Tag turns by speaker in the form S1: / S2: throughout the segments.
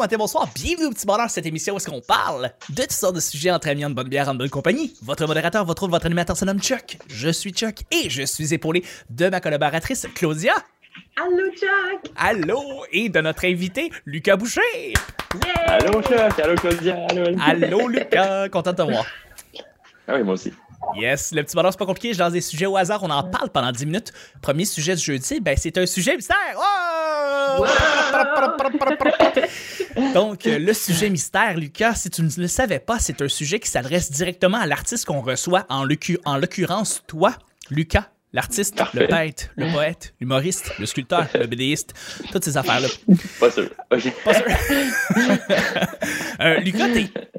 S1: matin, bonsoir, bienvenue au petit bonheur, cette émission où est-ce qu'on parle de toutes sortes de sujets entre amis, en bonne bière, en bonne compagnie. Votre modérateur, votre autre, votre animateur se nomme Chuck. Je suis Chuck et je suis épaulé de ma collaboratrice Claudia.
S2: Allô, Chuck!
S1: Allô! Et de notre invité, Lucas Boucher.
S3: Allô, Chuck! Allô, Claudia! Allô,
S1: Lucas! Content de te voir.
S3: Ah oui, moi aussi.
S1: Yes, le petit bonheur, c'est pas compliqué. Je lance des sujets au hasard. On en parle pendant 10 minutes. Premier sujet du jeudi, ben, c'est un sujet mystère. Oh! Donc, euh, le sujet mystère, Lucas, si tu ne le savais pas, c'est un sujet qui s'adresse directement à l'artiste qu'on reçoit, en l'occur- en l'occurrence, toi, Lucas. L'artiste, le poète, le poète, l'humoriste, le sculpteur, le BDiste, toutes ces affaires-là.
S3: Pas sûr.
S1: Pas sûr. Euh, Lucas,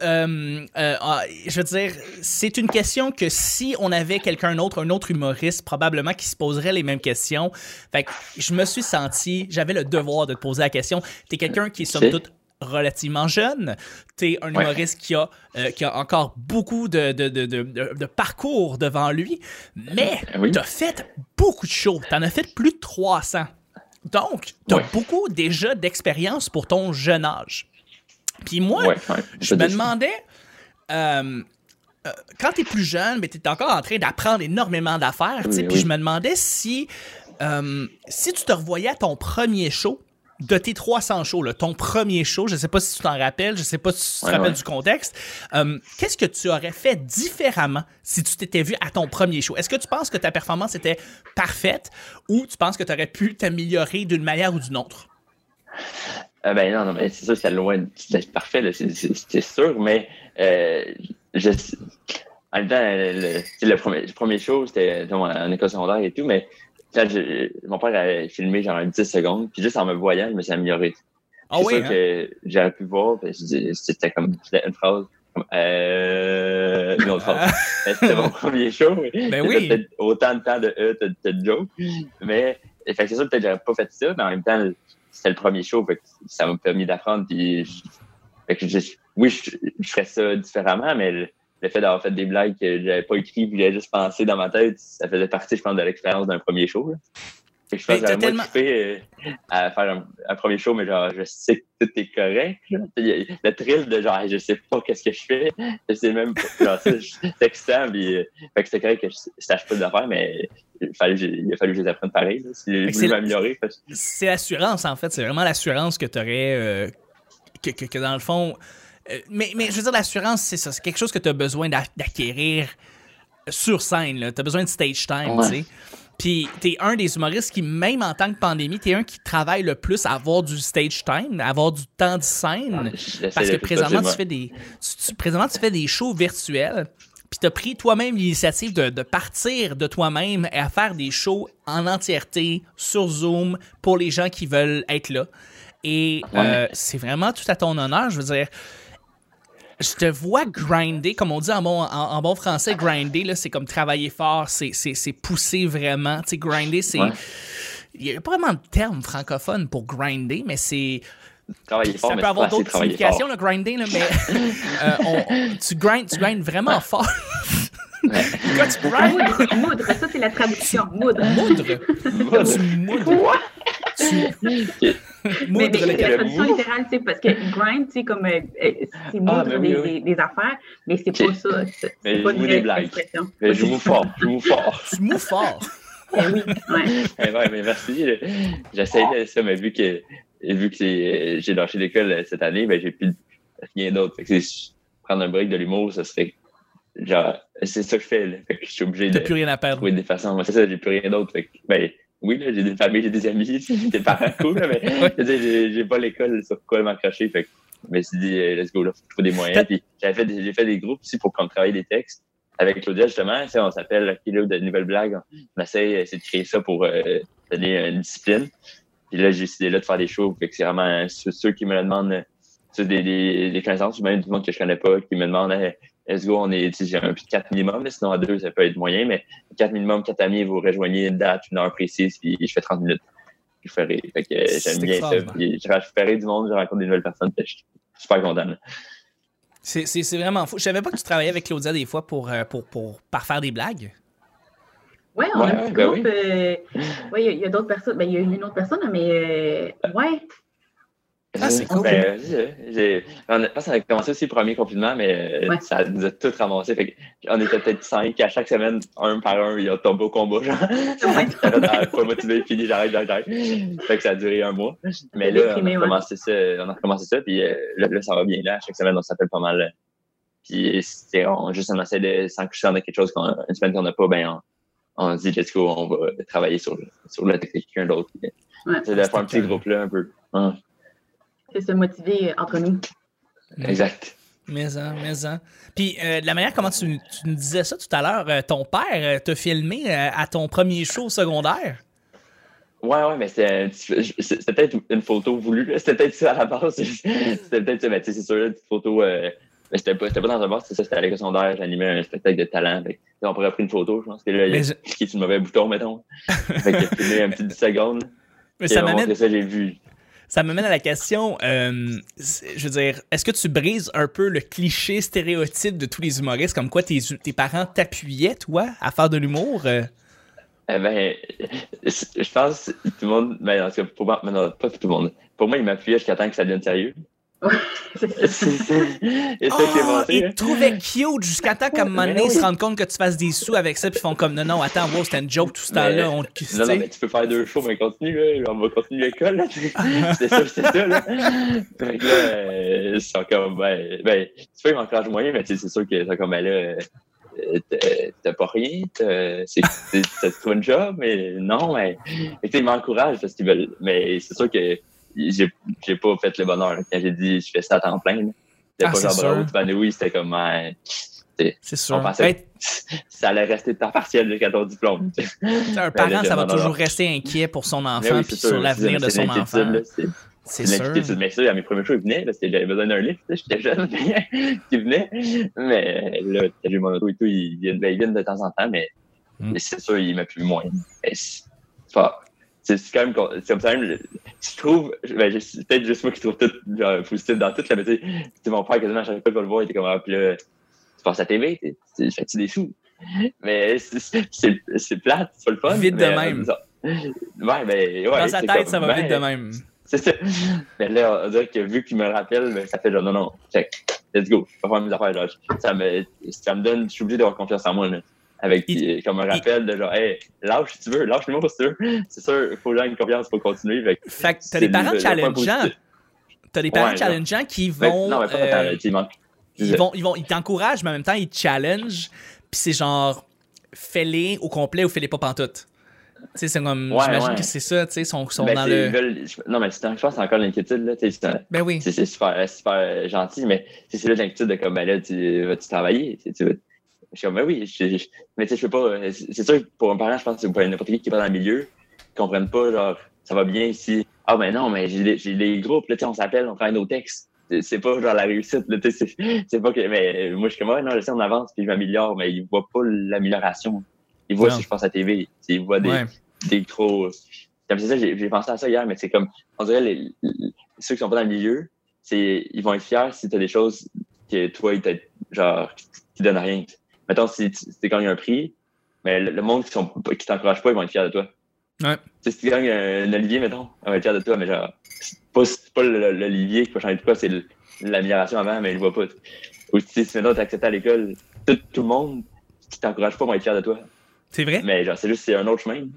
S1: euh, euh, ah, je veux dire, c'est une question que si on avait quelqu'un d'autre, un autre humoriste, probablement qui se poserait les mêmes questions. Fait que je me suis senti, j'avais le devoir de te poser la question. T'es quelqu'un qui est somme toute relativement jeune. T'es un
S3: Ouais.
S1: humoriste qui a, euh, qui a encore beaucoup de, de, de, de, de- de parcours devant lui, mais
S3: Oui.
S1: t'as fait beaucoup de shows. T'en as fait plus de 300. Donc, t'as
S3: Ouais.
S1: beaucoup déjà d'expérience pour ton jeune âge. Puis moi,
S3: Ouais,
S1: je me demandais, euh, euh, quand tu es plus jeune, mais tu es encore en train d'apprendre énormément d'affaires, tu puis
S3: oui.
S1: je me demandais si, si tu te revoyais à ton premier show, de tes 300 shows, là, ton premier show, je sais pas si tu t'en rappelles, je sais pas si tu te
S3: Ouais,
S1: rappelles
S3: ouais.
S1: du contexte, euh, qu'est-ce que tu aurais fait différemment si tu t'étais vu à ton premier show? Est-ce que tu penses que ta performance était parfaite ou tu penses que tu aurais pu t'améliorer d'une manière ou d'une autre?
S3: Ah ben non, non, mais c'est sûr, c'est loin d'être parfait, c'est- sûr, mais euh, je, en même temps, le, premier, le premier show, c'était en école secondaire et tout, mais quand mon père avait filmé genre 10 secondes, puis juste en me voyant, je me suis amélioré.
S1: Ah
S3: c'est
S1: oui,
S3: sûr
S1: hein?
S3: que j'aurais pu voir, c'était comme une phrase, comme euh, une autre phrase. C'était mon premier show.
S1: Ben oui.
S3: Peut-être autant de temps de E, de, de joke. Mais fait c'est sûr, peut-être que j'aurais pas fait ça, mais en même temps, c'était le premier show. Fait que ça m'a permis d'apprendre. Puis, fait que je- oui, je, je ferais ça différemment, mais le, fait d'avoir fait des blagues que j'avais pas écrit puis que j'avais juste pensé dans ma tête, ça faisait partie, je pense, de l'expérience d'un premier show. là. Fait que je pense que
S1: tellement-
S3: euh, à faire un, un premier show, mais genre, je sais que tout est correct. là. A Le thrill de genre, je sais pas qu'est-ce que je fais. Je sais même pas. C'est excitant. Puis, euh, fait que c'était correct que je, sache pas d'affaires, mais il, fallait, il a fallu que je les apprenne pareil. Si
S1: c'est
S3: m'améliorer,
S1: c'est l'assurance, en fait. C'est vraiment l'assurance que tu aurais. que, que- que dans le fond. Euh, mais, mais je veux dire, l'assurance, c'est ça. C'est quelque chose que tu as besoin d'a- d'acquérir sur scène. Tu as besoin de stage time,
S3: Ouais.
S1: tu sais. Puis, tu es un des humoristes qui, même en tant que pandémie, tu es un qui travaille le plus à avoir du stage time, à avoir du temps de scène. Parce que présentement, tu fais des, tu, tu- présentement, tu fais des shows virtuels. Puis tu as pris toi-même l'initiative de, de partir de toi-même et à faire des shows en entièreté sur Zoom pour les gens qui veulent être là. Et euh, c'est vraiment tout à ton honneur. Je veux dire, je te vois grinder, comme on dit en bon, en, en bon français, grinder, là, c'est comme travailler fort, c'est, c'est, c'est pousser vraiment. Tu sais, grinder, c'est.
S3: Ouais.
S1: Il n'y a pas vraiment de terme francophone pour grinder, mais c'est.
S3: Travailler fort,
S1: Ça
S3: mais
S1: peut avoir d'autres significations, le grinding, là, mais euh, on- tu, grindes, tu grindes vraiment fort.
S3: Ouais.
S1: Quand tu grindes,
S2: Moudre, moudre, ça c'est la traduction, moudre.
S1: moudre. Quand tu moudres. Tu
S2: Mais, mais la traduction littérale, c'est parce que grind, c'est comme, euh, euh, c'est moudre
S3: ben oui,
S2: des,
S3: oui.
S2: des- des affaires, mais c'est pas ça.
S3: Mais
S2: pas
S3: je vous des blagues. Mais je mous fort, je mous fort.
S1: Tu mous fort.
S2: Eh oui, ouais.
S3: Eh ouais, mais merci. J'essaie de ça, mais vu que, vu que c'est- j'ai lâché l'école euh, cette année, ben, j'ai plus rien d'autre. Prendre un break de l'humour, ça serait genre, c'est ça que je fais. Là. Fait que je suis obligé de
S1: T'as plus rien à perdre.
S3: trouver des façons. Moi, c'est ça, j'ai plus rien d'autre. Fait que, ben, oui, là, j'ai des familles, j'ai des amis, des parents cool, là, mais j'ai, pas l'école sur quoi m'accrocher. Fait que je me suis dit, euh, let's go, là, faut trouver des moyens. Puis j'avais fait des, j'ai fait des groupes aussi pour qu'on travaille des textes. Avec Claudia, justement, on s'appelle Kilo de Nouvelles Blagues. On essaie, essaie de créer ça pour euh, donner une discipline. Puis là, j'ai décidé là de faire des shows. Fait que c'est vraiment euh, ceux, ceux qui me le demandent, euh, ceux des, des, des connaissances, ou même du monde que je connais pas, qui me demandent Hey, let's go, on est, j'ai un plus de 4 minimum, là, sinon à deux, ça peut être moyen, mais 4 minimum, 4 amis, vous rejoignez une date, une heure précise, puis je fais 30 minutes. Je ferai. Fait que j'aime bien ça. Puis je ferai du monde, je rencontre des nouvelles personnes, puis je suis super content. là.
S1: C'est, c'est, c'est vraiment fou. Je savais pas que tu travaillais avec Claudia des fois pour, euh, pour, pour, par faire des blagues.
S2: Ouais, on a
S3: Ouais,
S2: un petit
S3: ben
S2: groupe.
S3: oui.
S2: euh, ouais, il y a- il y a, d'autres personnes. Ben, il y a une autre personne, mais euh, ouais.
S1: Ah, c'est cool.
S3: Ben, j'ai- on a- qu'on commencé aussi le premier confinement, mais euh,
S2: Ouais.
S3: ça nous a tout ramassé. Fait on était peut-être cinq à chaque semaine, un par un, il a tombé au combat. Genre.
S2: Ouais.
S3: L'air pas motivé, fini, j'arrête, j'arrête. Fait que ça a duré un mois. Mais là, on a recommencé ça, on a recommencé ça, puis euh, là, là, ça va bien. Là, chaque semaine, on s'appelle pas mal. euh, Puis on, juste, on essaie de, on a quelque chose, qu'on, une semaine qu'on n'a pas, ben, on, on dit, let's go, on va travailler sur, sur le quelqu'un d'autre.
S2: Ouais.
S3: C'est de faire un petit groupe là, un peu.
S2: C'est se motiver entre nous.
S3: exact.
S1: Mais en, mais en. Puis, euh, de la manière comment tu, tu nous disais ça tout à l'heure, euh, ton père euh, t'a filmé euh, à ton premier show secondaire?
S3: Ouais, ouais, mais c'était, c'était peut-être une photo voulue. C'était peut-être ça à la base. C'était peut-être ça, mais tu sais, c'est sûr, là, une petite photo, euh, mais c'était pas, c'était pas dans un bar, c'est ça, c'était à l'école secondaire, j'animais un spectacle de talent. Fait on pourrait prendre une photo, je pense que là, il
S1: Mais
S3: a
S1: je-
S3: cliqué sur le mauvais bouton, mettons. fait que j'ai filmé un petit 10 secondes.
S1: Mais ça m'amène
S3: j'ai vu.
S1: Ça m'amène à la question, euh, je veux dire, est-ce que tu brises un peu le cliché stéréotype de tous les humoristes, comme quoi tes, tes parents t'appuyaient, toi, à faire de l'humour? euh?
S3: Eh ben, je pense que tout le monde, ben, en pour moi, mais pas tout le monde. Pour moi, il m'appuyait jusqu'à temps que ça devienne sérieux.
S2: C'est ça.
S1: Oh, ils
S3: hein.
S1: te trouvaient cute jusqu'à temps qu'à un moment donné, ils
S3: oui.
S1: se rendent compte que tu fasses des sous avec ça, puis ils font comme non, non, attends, wow, c'était une joke tout ce temps-là. On,
S3: Non, non, mais tu peux faire deux shows, mais continue, là. On va continuer l'école, c'est ça, c'est ça, là. Que là, euh, ils sont comme, ben, ben, tu fais, ils m'encouragent moyen, mais c'est sûr que c'est comme, ben là, euh, t'as- pas rien, t'as trouvé un job, mais non, mais, mais tu sais, ils m'encouragent parce qu'ils veulent, mais c'est sûr que j'ai j'ai pas fait le bonheur, là. Quand j'ai dit, je fais ça à temps plein. C'était
S1: Ah,
S3: pas genre, bravo, tu m'épanouis, c'était comme, ben,
S1: C'est sûr.
S3: on pensait
S1: Hey,
S3: que ça allait rester de temps partiel jusqu'à ton diplôme.
S1: un parent,
S3: là,
S1: ça va toujours rester inquiet pour son enfant
S3: oui,
S1: puis sur l'avenir de son enfant.
S3: c'est-
S1: sûr.
S3: Mais ça, à mes premiers shows, ils venaient parce que j'avais besoin d'un sais, J'étais jeune, ils venaient. Mais là, j'ai mon auto et tout, ils viennent, ben, ils viennent de temps en temps, mais
S1: Mm.
S3: c'est sûr, ils m'appuient moins. C'est pas. C'est quand même. C'est comme ça, même. Je trouve. Ben, c'est peut-être juste moi qui trouve tout genre, positif dans tout. Là, mais tu sais, mon père, quasiment, à chaque fois va le voir, il était comme, ah, puis là, tu passes à la TV, tu- tu fais-tu des sous? Mais c'est- plate, c'est pas le fun.
S1: Vite de
S3: mais,
S1: même.
S3: euh, Ouais, ben, ouais.
S1: Dans sa tête,
S3: comme,
S1: ça va
S3: ben,
S1: vite de même.
S3: c'est ça. Mais là, on dirait que vu qu'il me le rappelle, ben, ça fait genre, non, non, check, let's go, je vais faire mes affaires. Genre. Ça, me, ça me donne, je suis obligé d'avoir confiance en moi. Là, avec
S1: Il-
S3: euh, comme un rappel de genre, hey, lâche si tu veux, lâche-moi si tu veux. C'est sûr, il faut que j'aie une confiance pour continuer. Fait, que
S1: Fait que t'as des parents challengeants. T'as des parents
S3: Ouais,
S1: challengeants qui vont.
S3: non, mais pas
S1: euh,
S3: manque.
S1: ils vont, ils vont, ils t'encouragent, mais en même temps, ils te challenge. Puis c'est genre, fais-les au complet ou fais-les pas pantoute. Tu sais, c'est comme,
S3: Ouais,
S1: j'imagine
S3: ouais.
S1: que c'est ça, tu sais, ils sont, sont
S3: Ben,
S1: dans le.
S3: veulent- non, mais c'est, je pense c'est encore l'inquiétude. Là, tu sais, c'est, un-
S1: Ben oui.
S3: c'est, super, super gentil, mais c'est, là l'inquiétude de comme, ben là, tu vas-tu travailler? Tu, tu je suis comme, ben oui, je, je- mais tu sais, je peux pas. C'est, c'est sûr que pour un parent, je pense que pour n'importe qui qui est pas dans le milieu, ils comprennent pas, genre, ça va bien ici. Ah, ben non, mais j'ai, des- j'ai des groupes, là, tu sais, on s'appelle, on travaille nos textes. C'est, pas genre la réussite, là, tu sais, c'est, pas que. Mais moi, je suis comme, ouais, non, je sais, on avance, puis je m'améliore, mais ils voient pas l'amélioration. Ils voient
S1: Non.
S3: si je passe à TV. Ils voient des,
S1: Ouais.
S3: des gros. Comme c'est ça, j'ai pensé à ça hier, mais c'est comme, on dirait, les, les- ceux qui sont pas dans le milieu, c'est, ils vont être fiers si t'as des choses que toi, ils genre, qui donnent rien. Mettons, si tu si tu gagnes un prix, mais le, le monde qui qui t'encourage pas, ils vont être fiers de toi.
S1: Ouais.
S3: Tu sais, si tu gagnes un, un Olivier, mettons, on va être fiers de toi, mais genre, c'est pas, pas l'Olivier qui va changer de quoi, c'est l'amélioration avant, mais il le voit pas. Ou tu si maintenant t'es accepté à l'école, tout, tout le monde qui t'encourage pas vont être fiers de toi.
S1: C'est vrai?
S3: Mais genre, c'est juste, c'est un autre chemin.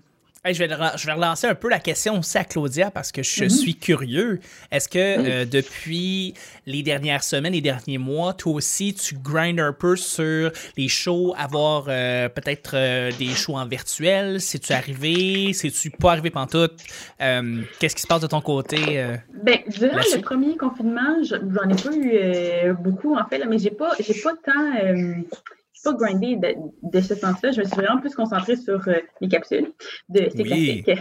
S1: Hey, je, vais, le- je vais relancer un peu la question aussi à Claudia parce que je
S2: Mhm.
S1: suis curieux. Est-ce que
S3: Mhm.
S1: euh, depuis les dernières semaines, les derniers mois, toi aussi, tu grindes un peu sur les shows, avoir euh, peut-être euh, des shows en virtuel? C'est-tu arrivé? C'est-tu pas arrivé pantoute? Euh, Qu'est-ce qui se passe de ton côté? euh?
S2: Ben, durant
S1: Là-dessus?
S2: le premier confinement, je- j'en ai pas eu euh, beaucoup, en fait, là, mais j'ai pas, j'ai pas tant, euh, pas grindé de, de ce sens-là. Je me suis vraiment plus concentrée sur euh, les capsules de C'est
S1: Oui.
S2: classique.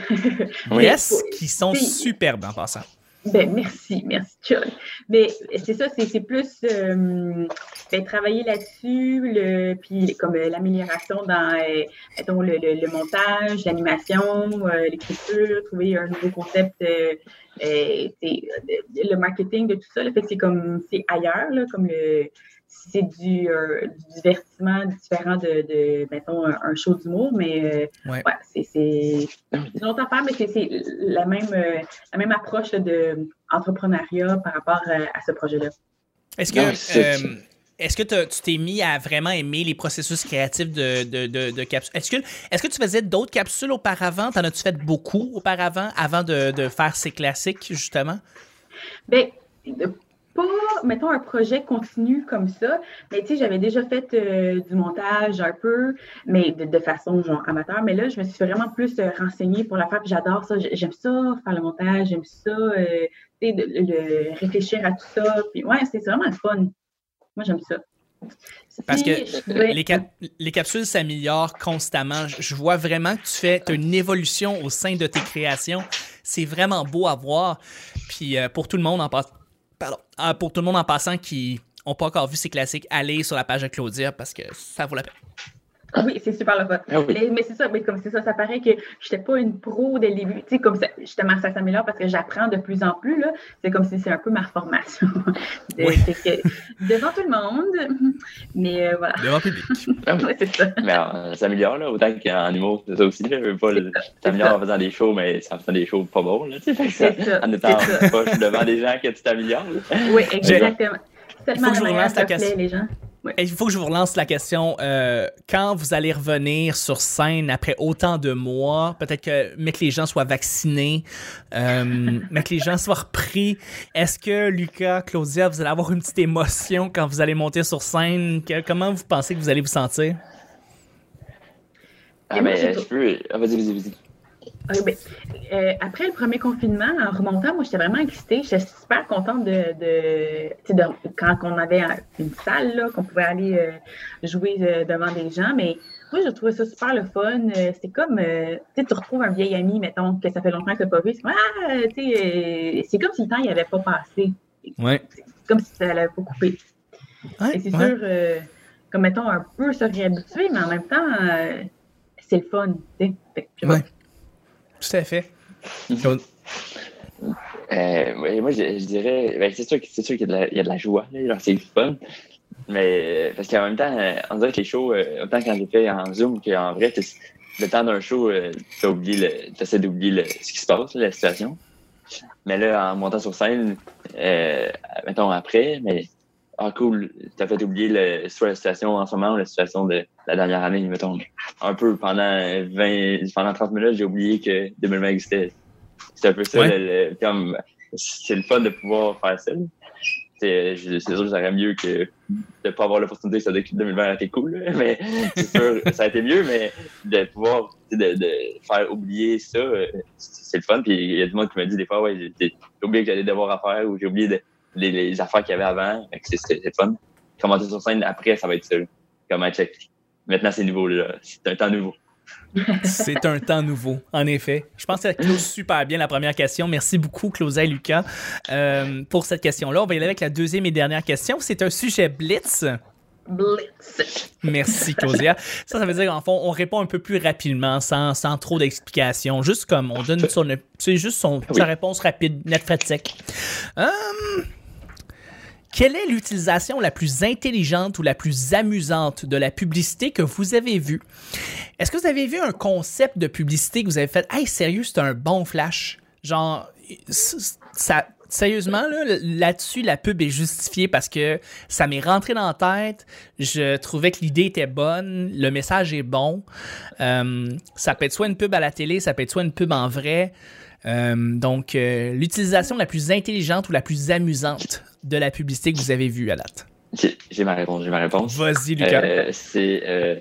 S3: Oui.
S1: Yes, qui sont superbes en passant.
S2: Ben, merci, merci, Chuck. Mais c'est ça, c'est plus euh, ben, travailler là-dessus, puis comme euh, l'amélioration dans euh, mettons, le, le- le montage, l'animation, l'écriture, trouver un nouveau concept, le marketing de tout ça. Là, fait que c'est comme, c'est ailleurs, là, comme le, c'est du, du, divertissement différent de, de mettons, un, show d'humour, mais ouais. c'est une autre affaire, mais c'est la même, la même approche d'entrepreneuriat par rapport à, ce projet-là.
S1: Est-ce que est-ce que tu t'es mis à vraiment aimer les processus créatifs de, de, de, capsules? Est-ce que, est que tu faisais d'autres capsules auparavant? T'en as-tu fait beaucoup auparavant, avant de, faire ces classiques, justement?
S2: Bien, pas, mettons, un projet continu comme ça, mais tu sais, j'avais déjà fait euh, du montage un peu, mais de, façon genre amateur, mais là, je me suis vraiment plus euh, renseignée pour la faire, puis j'adore ça. J'aime ça, faire le montage, j'aime ça, euh, tu sais, de, réfléchir à tout ça, puis ouais, c'est vraiment le fun. Moi, j'aime ça.
S1: Parce que les, capsules s'améliorent constamment. Je vois vraiment que tu fais une évolution au sein de tes créations. C'est vraiment beau à voir. Puis pour tout le monde en pardon, ah, pour tout le monde en passant qui n'ont pas encore vu ces classiques, allez sur la page de Claudia parce que ça vaut la peine.
S2: Oui, c'est super le fun. Ah mais, c'est ça, mais comme c'est ça, ça paraît que je n'étais pas une pro dès le début. Tu sais, comme ça, justement, ça s'améliore parce que j'apprends de plus en plus. C'est comme si c'est un peu ma formation. devant tout le monde. Mais euh, voilà.
S1: Devant le public.
S2: oui, c'est ça.
S3: Mais ça s'améliore, là, autant qu'en humour, c'est ça aussi. Là. Pas, t'améliores en faisant des shows, mais ça en faisant des shows pas bons. Là, ça, ça, en étant pas devant des gens que tu t'améliores.
S2: Oui, exactement. C'est tellement la question. les gens.
S1: Il faut que je vous relance la question. Euh, quand vous allez revenir sur scène après autant de mois, peut-être que, mais que les gens soient vaccinés, euh, mais que les gens soient repris, est-ce que Lucas, Claudia, vous allez avoir une petite émotion quand vous allez monter sur scène? comment vous pensez que vous allez vous sentir?
S3: Ah, mais je peux. Ah, vas-y, vas-y, vas-y.
S2: Ah ben, euh, après le premier confinement, en remontant, moi, j'étais vraiment excitée. J'étais super contente de, de, quand on avait une salle, là, qu'on pouvait aller euh, jouer euh, devant des gens. Mais moi, je trouvais ça super le fun. c'est comme, tu tu retrouves un vieil ami, mettons, que ça fait longtemps que tu n'as pas vu. C'est ah, c'est comme si le temps n'y avait pas passé.
S1: Ouais.
S2: C'est comme si ça n'avait pas coupé. Et c'est sûr, comme mettons, un peu se réhabituer, mais en même temps, c'est le fun.
S1: Ouais. Tout à fait.
S3: Euh, moi, je, dirais, ben, c'est sûr, sûr qu'il y, y, a de la joie, c'est fun. Mais parce qu'en même temps, euh, on dirait que les shows, euh, autant quand j'ai fait en Zoom qu'en vrai, le temps d'un show, tu essaies d'oublier ce qui se passe, la situation. Mais là, en montant sur scène, mettons après, mais ah cool, t'as fait oublier le, soit la situation en ce moment ou la situation de la dernière année, mettons. Un peu pendant 20, pendant 30 minutes, j'ai oublié que 2020 existait. C'est un peu ça, comme c'est le fun de pouvoir faire ça. C'est sûr que ça aurait mieux que de pas avoir l'opportunité que ça 2020 a été cool, mais c'est sûr, ça a été mieux, mais de pouvoir de, de faire oublier ça, c'est le fun. Puis il y a du monde qui me dit des fois, ouais, j'ai oublié que j'allais devoir à faire ou j'ai oublié de les, affaires qu'il y avait avant. C'est fun. Commenter sur scène après, ça va être ça. Comment check. Maintenant, c'est nouveau. C'est un temps nouveau.
S1: c'est un temps nouveau, en effet. Je pense que ça close super bien la première question. Merci beaucoup, Claudia et Lucas, euh, pour cette question-là. On va y aller avec la deuxième et dernière question. C'est un sujet blitz.
S2: Blitz.
S1: Merci, Claudia. Ça, ça veut dire qu'en fond, on répond un peu plus rapidement, sans, sans trop d'explications. Juste comme on donne son. Juste son, sa réponse rapide, net, sec. Hum, quelle est l'utilisation la plus intelligente ou la plus amusante de la publicité que vous avez vue? Est-ce que vous avez vu un concept de publicité que vous avez fait? Hey, sérieux, c'est un bon flash? Genre, sérieusement, là-dessus, la pub est justifiée parce que ça m'est rentré dans la tête. Je trouvais que l'idée était bonne, le message est bon. Euh, ça peut être soit une pub à la télé, ça peut être soit une pub en vrai. Euh, donc, euh, l'utilisation la plus intelligente ou la plus amusante? De la publicité que vous avez vue à date?
S3: J'ai ma réponse, j'ai ma réponse.
S1: Vas-y, Lucas.
S3: Euh, c'est, euh,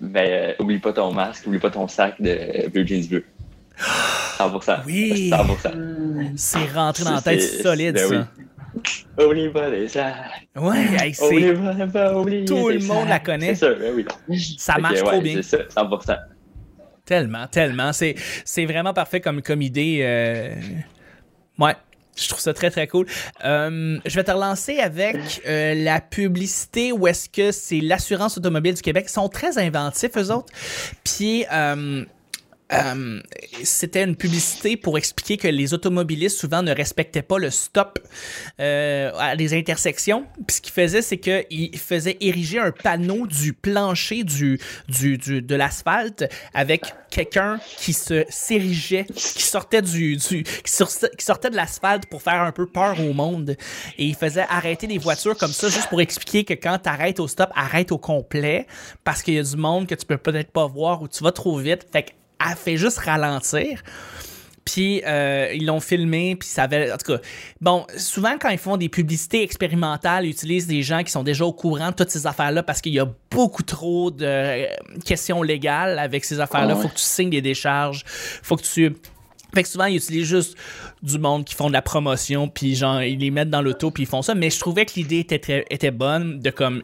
S3: ben, oublie pas ton masque, oublie pas ton sac de bleu jeans bleu. 100%.
S1: Oui. 100%. C'est rentré dans la tête solide, ben ça.
S3: Oui. Oublie pas les sacs.
S1: Ouais, c'est. Oublie pas, oublie Tout le monde la connaît.
S3: C'est ça, ben oui.
S1: Ça marche trop bien.
S3: C'est ça, 100%.
S1: Tellement, tellement. C'est, c'est vraiment parfait comme, comme idée. Euh... Ouais, je trouve ça très, très cool. Euh, je vais te relancer avec euh, la publicité où est-ce que c'est l'assurance automobile du Québec. Ils sont très inventifs, eux autres. Puis, euh, euh, c'était une publicité pour expliquer que les automobilistes souvent ne respectaient pas le stop euh, à des intersections. Puis ce qu'il faisait, c'est qu'il faisait ériger un panneau du plancher du, du, du de l'asphalte avec quelqu'un qui se s'érigeait, qui sortait du, du qui, sortait, de l'asphalte pour faire un peu peur au monde. Et il faisait arrêter les voitures comme ça juste pour expliquer que quand tu arrêtes au stop, arrête au complet parce qu'il y a du monde que tu peux peut-être pas voir ou tu vas trop vite. Fait qu'elle fait juste ralentir. Puis euh, ils l'ont filmé, puis ça avait. En tout cas, bon, souvent quand ils font des publicités expérimentales, ils utilisent des gens qui sont déjà au courant de toutes ces affaires-là parce qu'il y a beaucoup trop de euh, questions légales avec ces affaires-là. Faut que tu signes des décharges, faut que tu. Fait que souvent, ils utilisent juste du monde qui font de la promotion, puis genre, ils les mettent dans l'auto, puis ils font ça. Mais je trouvais que l'idée était, était bonne de comme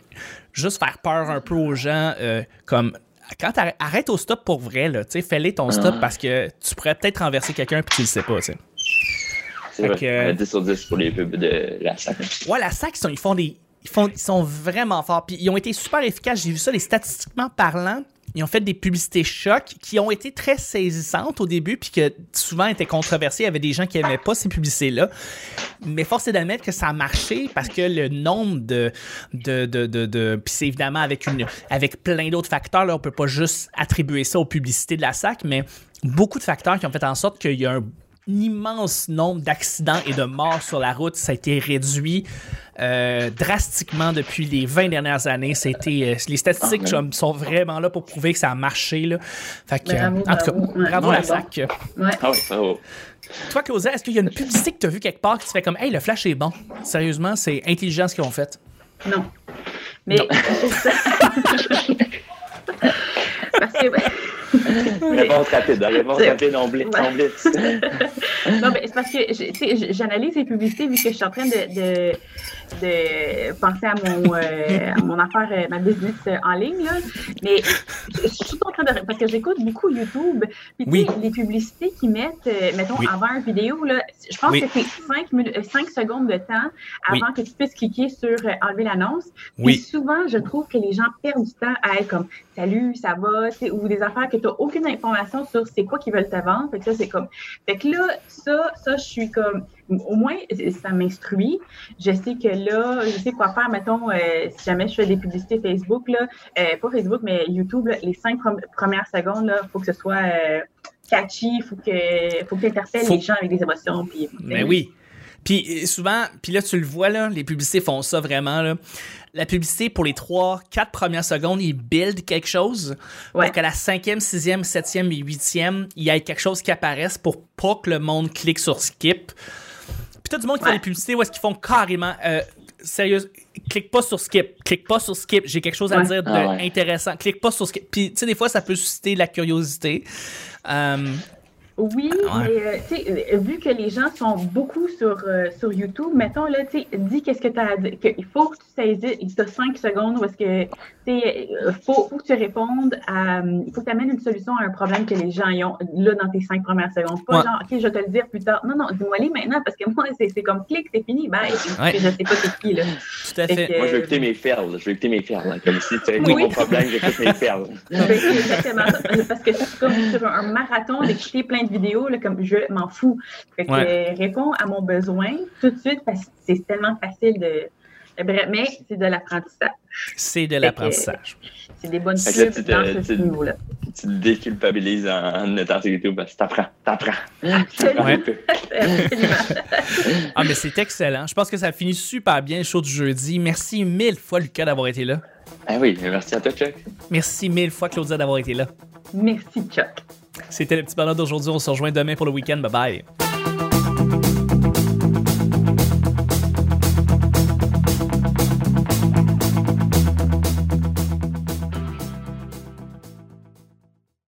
S1: juste faire peur un peu aux gens, euh, comme quand arrête au stop pour vrai, là, tu sais, fais-les ton stop parce que tu pourrais peut-être renverser quelqu'un puis tu le sais pas, tu sais.
S3: C'est vrai, que, 10 sur 10 pour les pubs de la SAC.
S1: Ouais, la SAC, ils, font des... Ils, font, ils sont vraiment forts. Puis ils ont été super efficaces. J'ai vu ça, les statistiquement parlant ils ont fait des publicités chocs qui ont été très saisissantes au début, puis que souvent étaient controversées. Il y avait des gens qui n'aimaient pas ces publicités-là. Mais force est d'admettre que ça a marché parce que le nombre de. de, de, de, puis c'est évidemment avec, une, avec plein d'autres facteurs. Là, on peut pas juste attribuer ça aux publicités de la SAC, mais beaucoup de facteurs qui ont fait en sorte qu'il y a un immense nombre d'accidents et de morts sur la route. Ça a été réduit euh, drastiquement depuis les 20 dernières années. C'était, euh, les statistiques ah, sont vraiment là pour prouver que ça a marché. Là. Fait que, en tout cas, bravo à SAC.
S3: Ah
S1: Toi, Claudia, est-ce qu'il y a une publicité que tu as vue quelque part qui te fait comme Hey, le flash est bon? Sérieusement, c'est intelligent ce qu'ils ont fait.
S2: Non. Mais. Non.
S3: Parce que. Réponse rapide, réponse rapide, on blitz.
S2: non, mais c'est parce que j'analyse les publicités vu que je suis en train de, de penser à mon, euh, mon affaire, euh, ma business euh, en ligne. Là. Mais je, en train de. Parce que j'écoute beaucoup YouTube. Puis oui. les publicités qu'ils mettent, mettons, avant une vidéo, là, je pense que c'est 5, 5, secondes de temps avant que tu puisses cliquer sur enlever l'annonce. Puis souvent, je trouve que les gens perdent du temps à être comme Salut, ça va, ou des affaires que tu n'as aucune information sur c'est quoi qu'ils veulent te vendre. Fait que ça, c'est comme. Fait que là, ça, ça, je suis comme au moins, ça m'instruit. Je sais que là, je sais quoi faire. Mettons, euh, si jamais je fais des publicités Facebook, là, euh, pas Facebook, mais YouTube, les cinq premières secondes, il faut que ce soit euh, catchy, il faut que, faut que tu interpelles les gens avec des émotions. Puis,
S1: mais oui. Puis souvent, puis là, tu le vois, là, les publicités font ça vraiment. Là. La publicité, pour les trois, quatre premières secondes, ils build quelque chose ouais. pour qu'à la cinquième, sixième, septième et huitième, il y ait quelque chose qui apparaisse pour pas que le monde clique sur skip t'as du monde qui fait des publicités où est-ce qu'ils font carrément. Euh, sérieux, clique pas sur skip, clique pas sur skip, j'ai quelque chose à dire d'intéressant, ah clique pas sur skip. Puis, tu sais, des fois, ça peut susciter la curiosité. Euh,
S2: oui, ah mais euh, vu que les gens sont beaucoup sur, euh, sur YouTube, mettons, là, tu sais, dis qu'est-ce que tu as à dire. Il faut que tu saisisses, il as 5 secondes où est-ce que, tu faut, faut que tu répondes à, il faut que tu amènes une solution à un problème que les gens ont, là, dans tes 5 premières secondes. Pas genre, OK, je vais te le dire plus tard. Non, non, dis-moi les maintenant, parce que moi, c'est comme clic, c'est fini, bye. Ouais. Je sais pas c'est qui, là.
S1: Tout à fait.
S3: moi, je vais écouter mes perles, je vais écouter mes perles, comme si tu avais oui. mon problème, j'écoute mes perles.
S2: exactement parce que c'est comme sur un marathon d'écouter plein de vidéos, là, comme je m'en fous. Fait que euh, réponds à mon besoin tout de suite parce que c'est tellement facile de. Bref, mais c'est de l'apprentissage.
S1: C'est de l'apprentissage.
S2: C'est des bonnes choses dans ce niveau-là.
S3: Tu te déculpabilises en, en étant sur YouTube parce que t'apprends, t'apprends.
S1: ah, mais c'est excellent. Je pense que ça finit super bien le show du jeudi. Merci mille fois, Lucas, d'avoir été là.
S3: Ah oui, merci à toi, Chuck.
S1: Merci mille fois, Claudia, d'avoir été là.
S2: Merci, Chuck.
S1: C'était le petit bonheur d'aujourd'hui. On se rejoint demain pour le week-end. Bye bye.